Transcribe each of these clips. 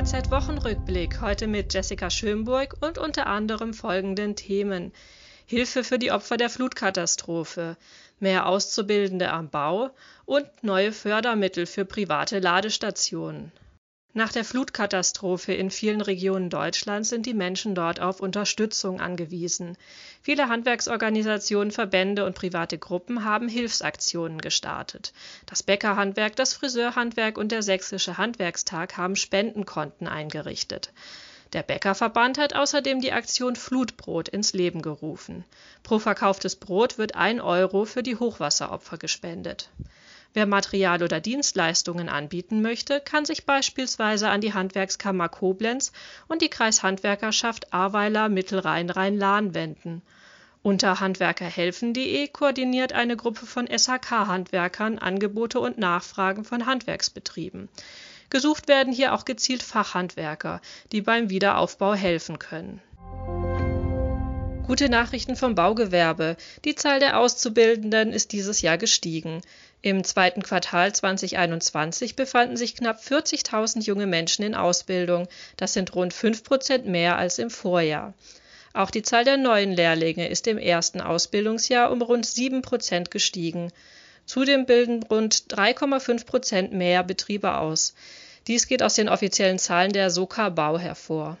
DHZ Wochenrückblick heute mit Jessica Schönburg und unter anderem folgenden Themen. Hilfe für die Opfer der Flutkatastrophe, mehr Auszubildende am Bau und neue Fördermittel für private Ladestationen. Nach der Flutkatastrophe in vielen Regionen Deutschlands sind die Menschen dort auf Unterstützung angewiesen. Viele Handwerksorganisationen, Verbände und private Gruppen haben Hilfsaktionen gestartet. Das Bäckerhandwerk, das Friseurhandwerk und der Sächsische Handwerkstag haben Spendenkonten eingerichtet. Der Bäckerverband hat außerdem die Aktion Flutbrot ins Leben gerufen. Pro verkauftes Brot wird ein Euro für die Hochwasseropfer gespendet. Wer Material oder Dienstleistungen anbieten möchte, kann sich beispielsweise an die Handwerkskammer Koblenz und die Kreishandwerkerschaft Ahrweiler Mittelrhein-Rhein-Lahn wenden. Unter handwerkerhelfen.de koordiniert eine Gruppe von SHK-Handwerkern Angebote und Nachfragen von Handwerksbetrieben. Gesucht werden hier auch gezielt Fachhandwerker, die beim Wiederaufbau helfen können. Gute Nachrichten vom Baugewerbe. Die Zahl der Auszubildenden ist dieses Jahr gestiegen. Im zweiten Quartal 2021 befanden sich knapp 40.000 junge Menschen in Ausbildung. Das sind rund 5 Prozent mehr als im Vorjahr. Auch die Zahl der neuen Lehrlinge ist im ersten Ausbildungsjahr um rund 7 Prozent gestiegen. Zudem bilden rund 3,5 Prozent mehr Betriebe aus. Dies geht aus den offiziellen Zahlen der Soka Bau hervor.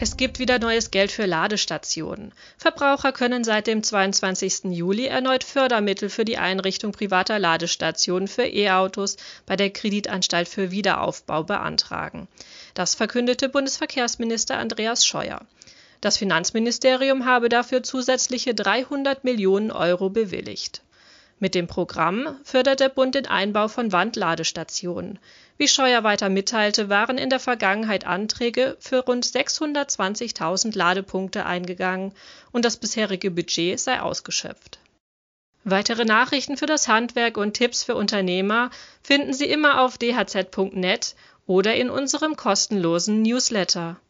Es gibt wieder neues Geld für Ladestationen. Verbraucher können seit dem 22. Juli erneut Fördermittel für die Einrichtung privater Ladestationen für E-Autos bei der Kreditanstalt für Wiederaufbau beantragen. Das verkündete Bundesverkehrsminister Andreas Scheuer. Das Finanzministerium habe dafür zusätzliche 300 Millionen Euro bewilligt. Mit dem Programm fördert der Bund den Einbau von Wandladestationen. Wie Scheuer weiter mitteilte, waren in der Vergangenheit Anträge für rund 620.000 Ladepunkte eingegangen und das bisherige Budget sei ausgeschöpft. Weitere Nachrichten für das Handwerk und Tipps für Unternehmer finden Sie immer auf dhz.net oder in unserem kostenlosen Newsletter.